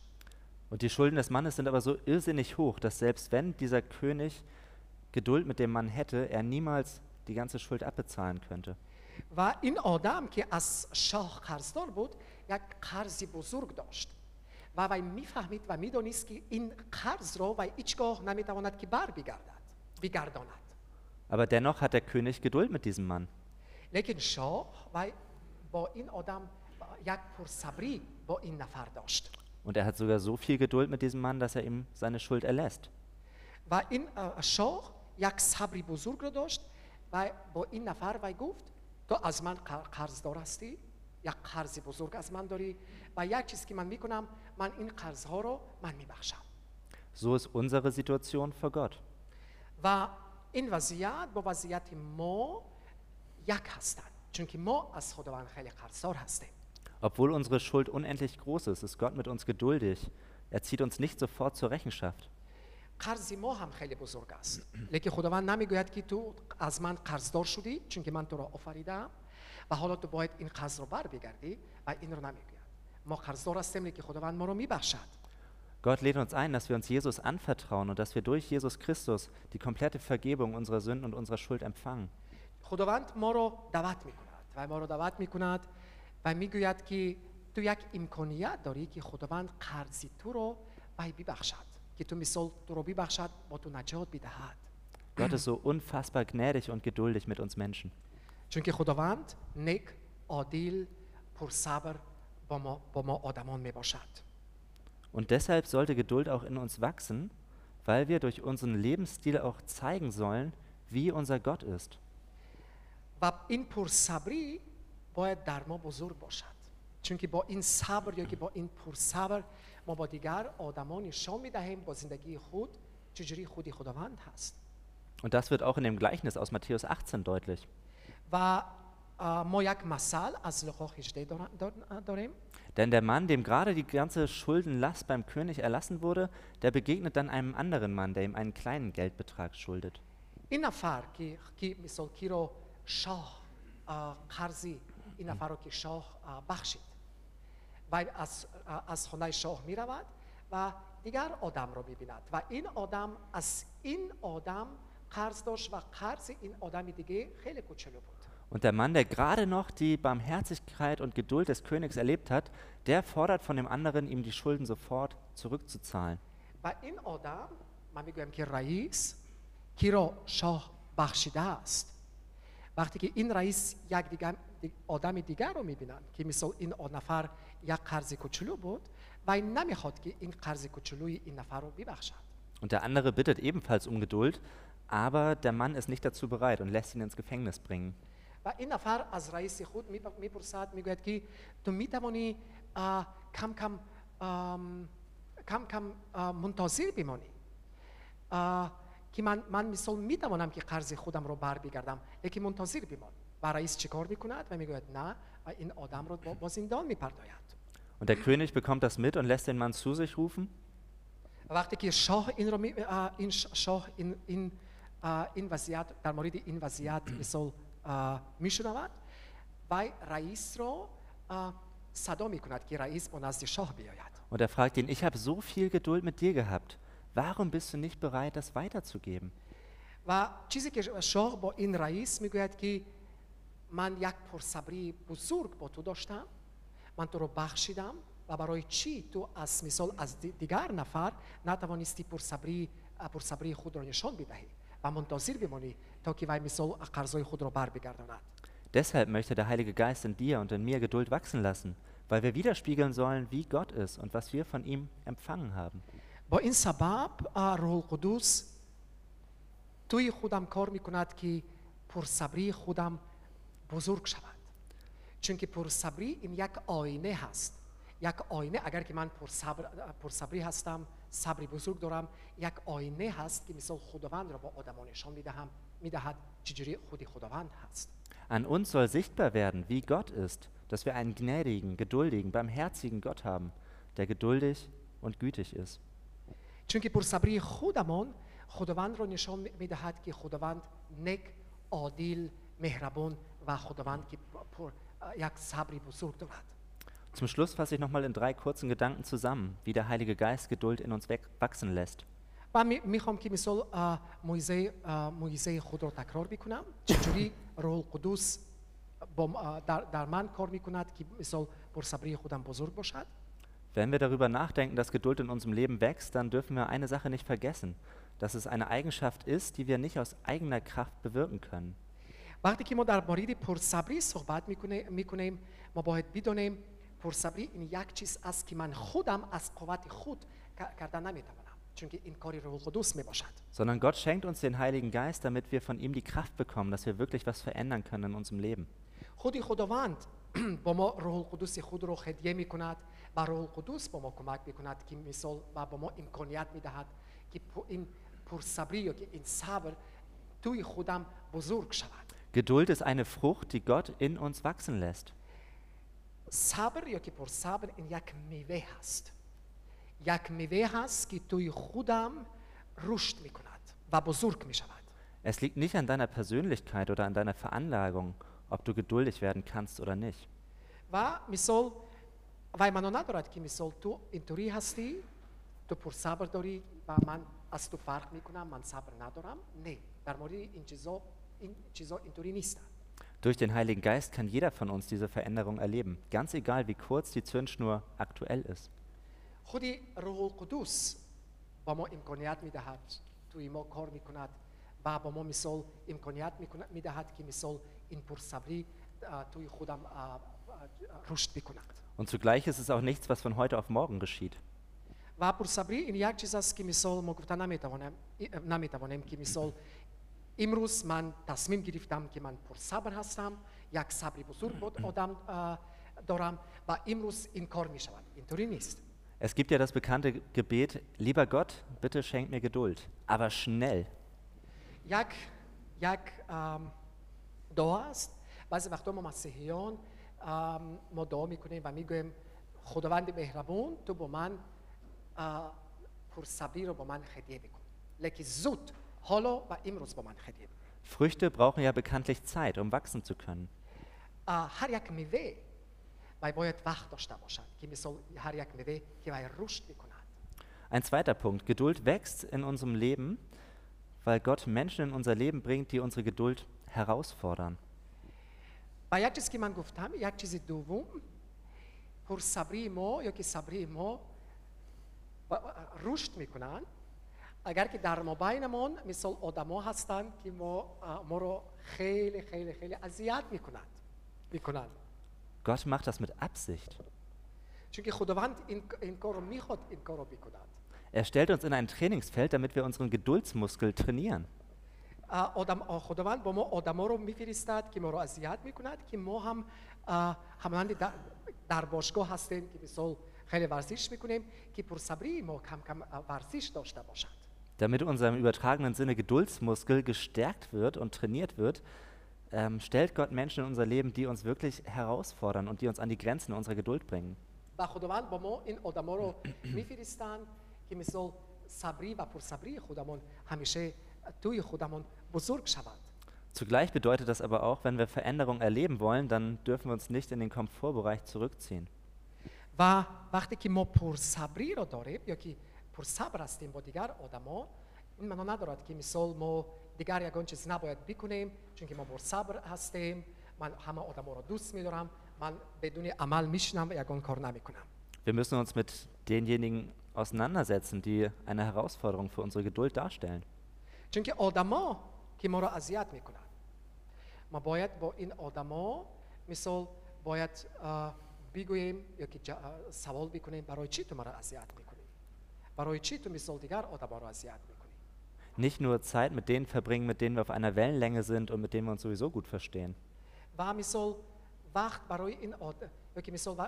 [SPEAKER 1] Und die Schulden des Mannes sind aber so irrsinnig hoch, dass selbst wenn dieser König Geduld mit dem Mann hätte, er niemals die ganze Schuld abbezahlen könnte.
[SPEAKER 2] و این آدم که از شاه قرضدار بود یک قرض بزرگ داشت و وی میفهمید و میدانست که این قرض را وی هیچگاه نمیتواند که بر بگردد بگرداند
[SPEAKER 1] Aber dennoch hat der König Geduld mit diesem Mann.
[SPEAKER 2] لیکن شاه وی با این آدم یک پرصبری با این نفر داشت
[SPEAKER 1] Und er hat sogar so viel Geduld mit diesem Mann, dass er ihm seine Schuld erlässt.
[SPEAKER 2] و این اه، شاه یک صبری بزرگ رو داشت و با این نفر وی گفت تو از من قر- قرضدار هستی یک قرض بزرگ از من داری و یک چیز که من میکنم من این قرض ها رو من میبخشم
[SPEAKER 1] So ist unsere Situation vor Gott.
[SPEAKER 2] و این وضعیت با وضعیت ما یک هستند چون که ما از خداوند خیلی قرضدار هستیم
[SPEAKER 1] Obwohl unsere Schuld unendlich groß ist, ist Gott mit uns geduldig. Er zieht uns nicht sofort zur Rechenschaft.
[SPEAKER 2] قرض ما هم خیلی بزرگ است. لیکن خداوند نمی‌گوید که تو از من قرضدار شدی چون که من تو را آفریدم و حالا تو باید این قرض رو بر بگردی و این رو نمی‌گوید. ما قرضدار هستیم لیکن خداوند ما رو میبخشد.
[SPEAKER 1] Gott lädt uns ein, dass wir uns Jesus anvertrauen und dass wir durch Jesus Christus die komplette Vergebung unserer Sünden und unserer Schuld empfangen.
[SPEAKER 2] خداوند ما رو دعوت می‌کند و ما رو دعوت می‌کند و می‌گوید که تو یک امکانیت داری که خداوند قرضی تو رو وی ببخشد که تو مثال تو رو ببخشد با تو نجات بدهد
[SPEAKER 1] Gott ist so unfassbar gnädig und geduldig mit uns Menschen.
[SPEAKER 2] چون که خداوند نیک عادل پرصبر با ما, با ما آدمان می باشد
[SPEAKER 1] Und deshalb sollte Geduld auch in uns wachsen, weil wir durch unseren Lebensstil auch zeigen sollen, wie unser Gott ist.
[SPEAKER 2] و این پرصبری باید در ما بزرگ باشد چون که با این صبر یا که با این پرصبر ما با دیگر آدمان نشان می دهیم با زندگی خود چجوری خودی خداوند هست
[SPEAKER 1] Und das wird auch in dem Gleichnis aus Matthäus 18 deutlich.
[SPEAKER 2] و اه، ما یک مثل از لقا 18 دار- دار- داریم
[SPEAKER 1] Denn der Mann, dem gerade die ganze Schuldenlast beim König erlassen wurde, der begegnet dann einem anderen Mann, der ihm einen kleinen Geldbetrag schuldet.
[SPEAKER 2] این نفر که که مثال کی رو شاه اه، قرضی این نفر رو که شاه اه، بخشید و از اه، از خانه شاه می رود و دیگر آدم رو می بیند و این آدم از این آدم قرض داشت و قرض این آدم دیگه خیلی کوچولو بود
[SPEAKER 1] Und der Mann, der gerade noch die Barmherzigkeit und Geduld des Königs erlebt hat, der fordert von dem anderen, ihm die Schulden sofort zurückzuzahlen.
[SPEAKER 2] و این آدم من میگویم که رئیس کی را شاه بخشیده است وقتی که این رئیس یک دیگر دی- آدم دیگر رو میبینن که مثل این نفر یک قرض کوچولو بود و این نمیخواد که این قرض کوچولوی این نفر رو ببخشد
[SPEAKER 1] Und der andere bittet ebenfalls um Geduld, aber der Mann ist nicht dazu bereit und lässt ihn ins Gefängnis bringen.
[SPEAKER 2] و این نفر از رئیس خود میپ- میپرسد میگوید که تو میتوانی آه، کم کم آم، کم کم آه، منتظر بمانی آه، که من من مثال میتوانم که قرض خودم رو بر بگردم لیکن منتظر بمان و رئیس چیکار میکند و میگوید نه و این آدم رو با, با زندان میپرداید
[SPEAKER 1] Und der König bekommt das mit und lässt den Mann zu sich rufen.
[SPEAKER 2] وقتی که شاه این رو می- آه، این ش- شاه این این آه، این وضعیت در مورد این وضعیت مثال میشنود و رئیس رو آه، صدا میکند که رئیس با نزد شاه بیاید
[SPEAKER 1] Und er fragt ihn, ich habe so viel Geduld mit dir gehabt. Warum bist du nicht bereit, das weiterzugeben?
[SPEAKER 2] و چیزی که شاه با این رئیس میگوید که من یک پرصبری بزرگ با تو داشتم من تو رو بخشیدم و برای چی تو از مثال از دی- دیگر نفر نتوانستی پرصبری پرصبری خود را نشان بدهی و منتظر بمانی تا که وی مثال قرضای خود را بر بگرداند
[SPEAKER 1] Deshalb möchte der Heilige Geist in dir und in mir Geduld wachsen lassen, weil wir widerspiegeln sollen, wie Gott ist und was wir von ihm empfangen haben.
[SPEAKER 2] با این سبب آه، روح القدس توی خودم کار میکند که پرصبری خودم بزرگ شود. چون که پرصبری این یک آینه هست. یک آینه اگر که من پرصبر پرصبری هستم صبری بزرگ دارم یک آینه هست که مثال خداوند را با آدمان نشان می‌دهم می‌دهد چجوری خودی خداوند هست.
[SPEAKER 1] An uns soll sichtbar werden, wie Gott ist, dass wir einen gnädigen, geduldigen, barmherzigen Gott haben, der geduldig und gütig ist.
[SPEAKER 2] چون که پرصبری خودمان خداوند را نشان می‌دهد که خداوند نک عادل مهربان
[SPEAKER 1] Zum Schluss fasse ich nochmal in drei kurzen Gedanken zusammen, wie der Heilige Geist Geduld in uns wachsen lässt. Wenn wir darüber nachdenken, dass Geduld in unserem Leben wächst, dann dürfen wir eine Sache nicht vergessen, dass es eine Eigenschaft ist, die wir nicht aus eigener Kraft bewirken können.
[SPEAKER 2] وقتی که ما در مورد پرصبری صحبت می‌کنیم ما باید بدانیم پرصبری این یک چیز است که من خودم از قوت خود کردن نمی‌توانم چون که این کاری روح القدس می‌باشد
[SPEAKER 1] Sondern Gott schenkt uns den Heiligen Geist, damit wir von ihm die Kraft bekommen, dass wir wirklich was verändern können in unserem Leben.
[SPEAKER 2] خودی خداوند (clears throat) با ما روح القدس خود رو هدیه می کند و روح القدس با ما کمک می کند که مثال و با ما امکانیت می دهد که این پرصبری یا که این صبر توی خودم بزرگ شود
[SPEAKER 1] Geduld ist eine Frucht, die Gott in uns wachsen lässt.
[SPEAKER 2] Sabr, jaki porsabr, jak miwe hast. Jak miwe hast, kitui chudam rusht mikunat, va bozurk mishavad.
[SPEAKER 1] Es liegt nicht an deiner Persönlichkeit oder an deiner Veranlagung, ob du geduldig werden kannst oder nicht.
[SPEAKER 2] Va misol, va imano nadorat ki misol tu inturi hasti, tu porsabr dori, va man astu fark mikunam, man sabr nadoram, ne. Dar mori inchizo مورد این چیزا این چیزا اینطوری نیستن
[SPEAKER 1] Durch den Heiligen Geist kann jeder von uns diese Veränderung erleben, ganz egal wie kurz die Zündschnur aktuell ist.
[SPEAKER 2] خودی روح القدس با ما امکانیت میدهد توی ما کار میکند و با ما مثال امکانیت میکند میدهد که مثال این پرصبری اه، توی خودم اه، اه، رشد بکند
[SPEAKER 1] Und zugleich ist es auch nichts, was von heute auf morgen geschieht.
[SPEAKER 2] و پرصبری این یک چیز است که مثال ما گفتن نمیتوانم نمیتوانیم که مثال امروز من تصمیم گرفتم که من پرصبر هستم یک صبری بزرگ بود آدم اه، دارم و امروز این کار می شود اینطوری نیست
[SPEAKER 1] Es gibt ja das bekannte Gebet, lieber Gott, bitte schenk mir Geduld, aber schnell.
[SPEAKER 2] یک یک ام، دعا است بعضی وقتا ما مسیحیان ام، ما دعا میکنیم و میگویم خداوند مهربان تو با من اه، پرصبری رو با من هدیه بکن لیکن زود حالا و امروز با من هدیه بکن
[SPEAKER 1] Früchte brauchen ja bekanntlich Zeit, um wachsen zu können.
[SPEAKER 2] اه، هر یک میوه و باید وقت داشته باشد که مثال هر یک میوه که وی رشد میکند
[SPEAKER 1] Ein zweiter Punkt, Geduld wächst in unserem Leben, weil Gott Menschen in unser Leben bringt, die unsere Geduld herausfordern.
[SPEAKER 2] و یک چیز که من گفتم یک چیز دوم پرصبری ما یا که صبری ما و- و- رشد میکنن اگر که در مابینمون مثل آدما هستند که ما, ما رو خیلی خیلی خیلی اذیت می‌کنند می‌کنند
[SPEAKER 1] Gott macht das mit Absicht.
[SPEAKER 2] چون که خداوند این, این کار رو می‌خواد این کار رو بکند
[SPEAKER 1] Er stellt uns in ein Trainingsfeld, damit wir unseren Geduldsmuskel trainieren.
[SPEAKER 2] آدم خداوند با ما آدما رو میفرستد که ما رو اذیت می‌کند که ما هم همانند در, در باشگاه هستیم که مثل خیلی ورزش می‌کنیم که پرصبری ما کم کم ورزش داشته باشد
[SPEAKER 1] Damit unser im übertragenen Sinne Geduldsmuskel gestärkt wird und trainiert wird, ähm, stellt Gott Menschen in unser Leben, die uns wirklich herausfordern und die uns an die Grenzen unserer Geduld bringen.
[SPEAKER 2] و خداوند با ما این آدما رو میفرستند که مثل صبری و پرصبری خودمون همیشه توی خودمون بزرگ شود
[SPEAKER 1] Zugleich bedeutet das aber auch, wenn wir Veränderung erleben wollen, dann dürfen wir uns nicht in den Komfortbereich zurückziehen.
[SPEAKER 2] و وقتی که ما پرصبری رو داریم یا که پرصبر هستیم با دیگر آدما. این معنا ندارد که مثال ما دیگر یگان چیز نباید بکنیم چون که ما پرصبر هستیم. من همه آدما رو دوست میدارم. من بدون عمل میشنم و یگان کار نمی‌کنم.
[SPEAKER 1] Wir müssen uns mit denjenigen auseinandersetzen, die eine Herausforderung für unsere Geduld darstellen.
[SPEAKER 2] چون که آدما که ما را اذیت می‌کنند. ما باید با این آدما مثال باید بگوییم یا که سوال بکنیم برای چی تو ما را اذیت می‌کنی؟
[SPEAKER 1] Nicht nur Zeit mit denen verbringen, mit denen wir auf einer Wellenlänge sind und mit denen wir uns sowieso gut verstehen.
[SPEAKER 2] و مثال وقت برای این آد... یا که مثال و...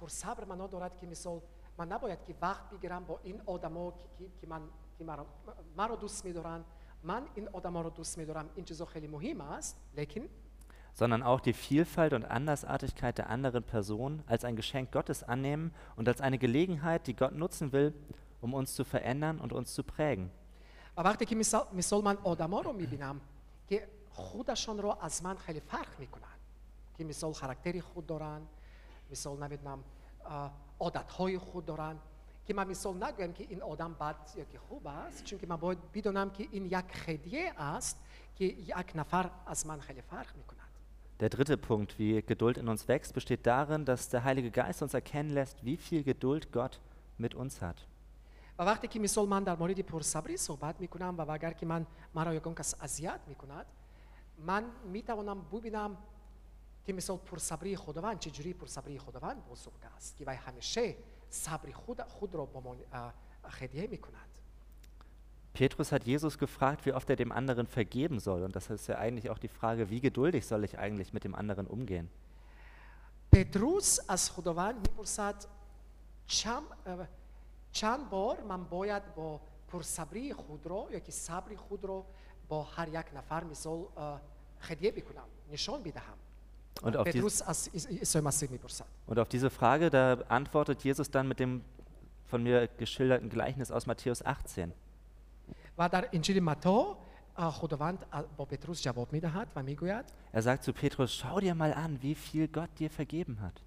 [SPEAKER 2] پرصبر معنا دارد که مثال من نباید که وقت بگیرم با این آدما که, که, که من که مرا, مرا دوست میدارن من این آدما رو دوست میدارم این چیزا خیلی مهم است لیکن
[SPEAKER 1] sondern auch die Vielfalt und Andersartigkeit der anderen Person als ein Geschenk Gottes annehmen und als eine Gelegenheit, die Gott nutzen will, um uns zu verändern und uns zu prägen.
[SPEAKER 2] و وقتی که مثال, مثال من آدما رو میبینم که خودشان رو از من خیلی فرق میکنن که مثال خرکتری خود دارن مثال نمیدونم عادت های خود دارن که من مثال نگویم که این آدم بد یا که خوب است چون که من باید بدونم که این یک خدیه است که یک نفر از من خیلی فرق میکند
[SPEAKER 1] Der dritte Punkt, wie Geduld in uns wächst, besteht darin, dass der Heilige Geist uns erkennen lässt, wie viel Geduld Gott mit uns hat.
[SPEAKER 2] و وقتی که مثال من در مورد پرصبری صحبت میکنم و اگر که من مرا یکان کس اذیت میکند من میتوانم ببینم که مثال پرصبری خداوند چجوری پرصبری خداوند بزرگ است که وی همیشه صبر خود خود را با ما اه، هدیه میکند
[SPEAKER 1] Petrus hat Jesus gefragt, wie oft er dem anderen vergeben soll. Und das ist ja eigentlich auch die Frage, wie geduldig soll ich eigentlich mit dem anderen umgehen?
[SPEAKER 2] پتروس از خداوند میپرسد چند, اه، چند بار من باید با پرصبری خود را یا که صبر خود را با هر یک نفر مثال اه، هدیه بکنم نشان بدهم
[SPEAKER 1] Und auf, dies,
[SPEAKER 2] پتروس از عیس- عیسی مسیح میپرسد
[SPEAKER 1] und auf diese Frage, da antwortet Jesus dann mit dem von mir geschilderten Gleichnis aus Matthäus 18.
[SPEAKER 2] و در انجیل متا اه، خداوند اه، با پتروس جواب میدهد و میگوید
[SPEAKER 1] Er sagt zu Petrus, schau dir mal an, wie viel Gott dir vergeben hat.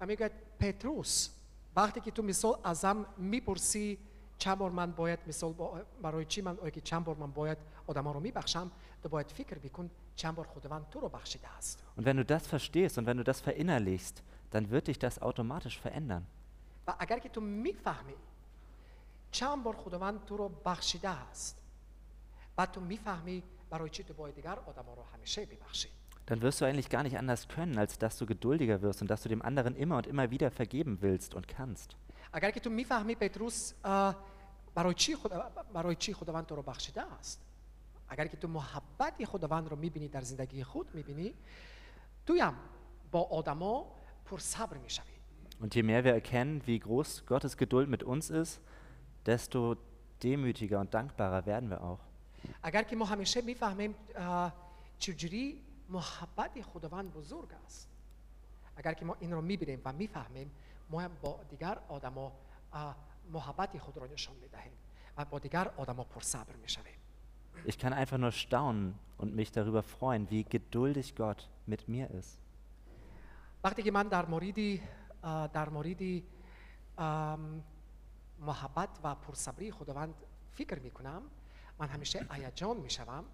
[SPEAKER 2] و میگوید پتروس وقتی که تو مثال ازم میپرسی چند بار من باید مثال با- برای چی من آیا که چند بار من باید آدما رو میبخشم تو باید فکر بکن چند بار خداوند تو رو بخشیده است
[SPEAKER 1] Und wenn du das verstehst und wenn du das verinnerlichst, dann wird dich das automatisch verändern.
[SPEAKER 2] و اگر که تو میفهمی چند بار خداوند تو رو بخشیده است و تو میفهمی برای چی تو باید دیگر آدما رو همیشه ببخشی
[SPEAKER 1] Dann wirst du eigentlich gar nicht anders können, als dass du geduldiger wirst und dass du dem anderen immer und immer wieder vergeben willst und kannst.
[SPEAKER 2] اگر که تو میفهمی پتروس اه، برای چی خدا برای چی خداوند تو رو بخشیده است اگر که تو محبت خداوند رو میبینی در زندگی خود میبینی تویم با آدما پر صبر میشوی
[SPEAKER 1] Und je mehr wir erkennen, wie groß Gottes Geduld mit uns ist, desto demütiger und dankbarer werden wir auch.
[SPEAKER 2] اگر که ما همیشه میفهمیم اه، چجوری محبت خداوند بزرگ است اگر که ما این رو میبینیم و میفهمیم ما هم با دیگر آدما اه، محبت خود رو نشان میدهیم و با دیگر آدما پر صبر میشویم
[SPEAKER 1] Ich kann einfach nur staunen und mich darüber freuen, wie geduldig Gott mit mir ist.
[SPEAKER 2] وقتی که من در مورد اه، در مورد ام، محبت و پرصبری خداوند فکر میکنم من همیشه هیجان میشوم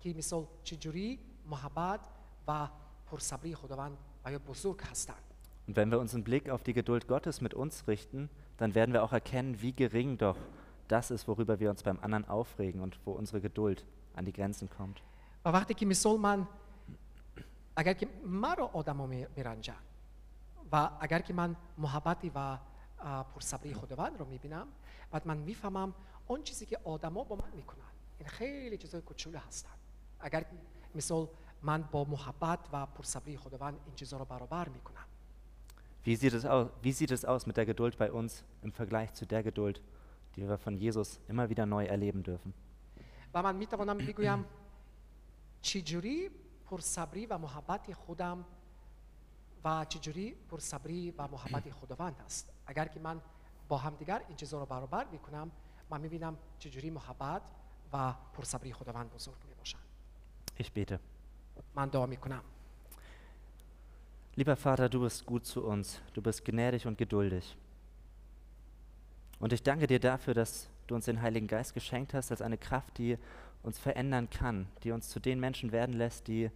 [SPEAKER 2] که مثال چجوری محبت و پرصبری خداوند آیا بزرگ هستند
[SPEAKER 1] Und wenn wir unseren Blick auf die Geduld Gottes mit uns richten, dann werden wir auch erkennen, wie gering doch das ist, worüber wir uns beim anderen aufregen und wo unsere Geduld an die Grenzen kommt.
[SPEAKER 2] و وقتی که مثال من اگر که مرا آدما میرنجن و اگر که من محبتی و اه، پرصبری خداوند رو میبینم بعد من میفهمم اون چیزی که آدما با من میکنن این خیلی چیزای کوچولو هستن اگر که مثال من با محبت و پرصبری خداوند این چیزا رو برابر میکنم
[SPEAKER 1] Wie sieht, es aus, wie sieht es aus mit der Geduld bei uns im Vergleich zu der Geduld, die wir von Jesus immer wieder neu erleben dürfen?
[SPEAKER 2] و من میتوانم بگویم چجوری پرصبری و محبت خودم و چجوری پرصبری و محبت خداوند (clears throat) است اگر که من با همدیگر این چیزا رو برابر میکنم من میبینم چجوری محبت و پرصبری خداوند بزرگ میباشن
[SPEAKER 1] Ich bete.
[SPEAKER 2] من دعا میکنم
[SPEAKER 1] Lieber Vater, du bist gut zu uns, du bist gnädig und geduldig. Und ich danke dir dafür, dass du uns den Heiligen Geist geschenkt hast als eine Kraft, die uns verändern kann, die uns zu den Menschen werden lässt, die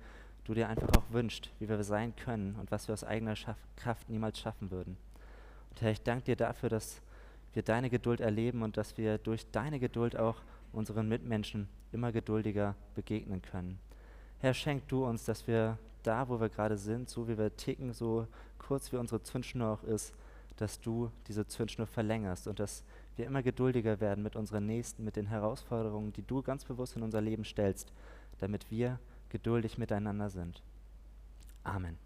[SPEAKER 1] du dir einfach auch wünschst, wie wir sein können und was wir aus eigener Schaff Kraft niemals schaffen würden. Und Herr, ich danke dir dafür, dass wir deine Geduld erleben und dass wir durch deine Geduld auch unseren Mitmenschen immer geduldiger begegnen können. Herr, schenk du uns, dass wir da, wo wir gerade sind, so wie wir ticken, so kurz wie unsere Zündschnur auch ist, dass du diese Zündschnur verlängerst und dass wir immer geduldiger werden mit unseren Nächsten, mit den Herausforderungen, die du ganz bewusst in unser Leben stellst, damit wir geduldig miteinander sind. Amen.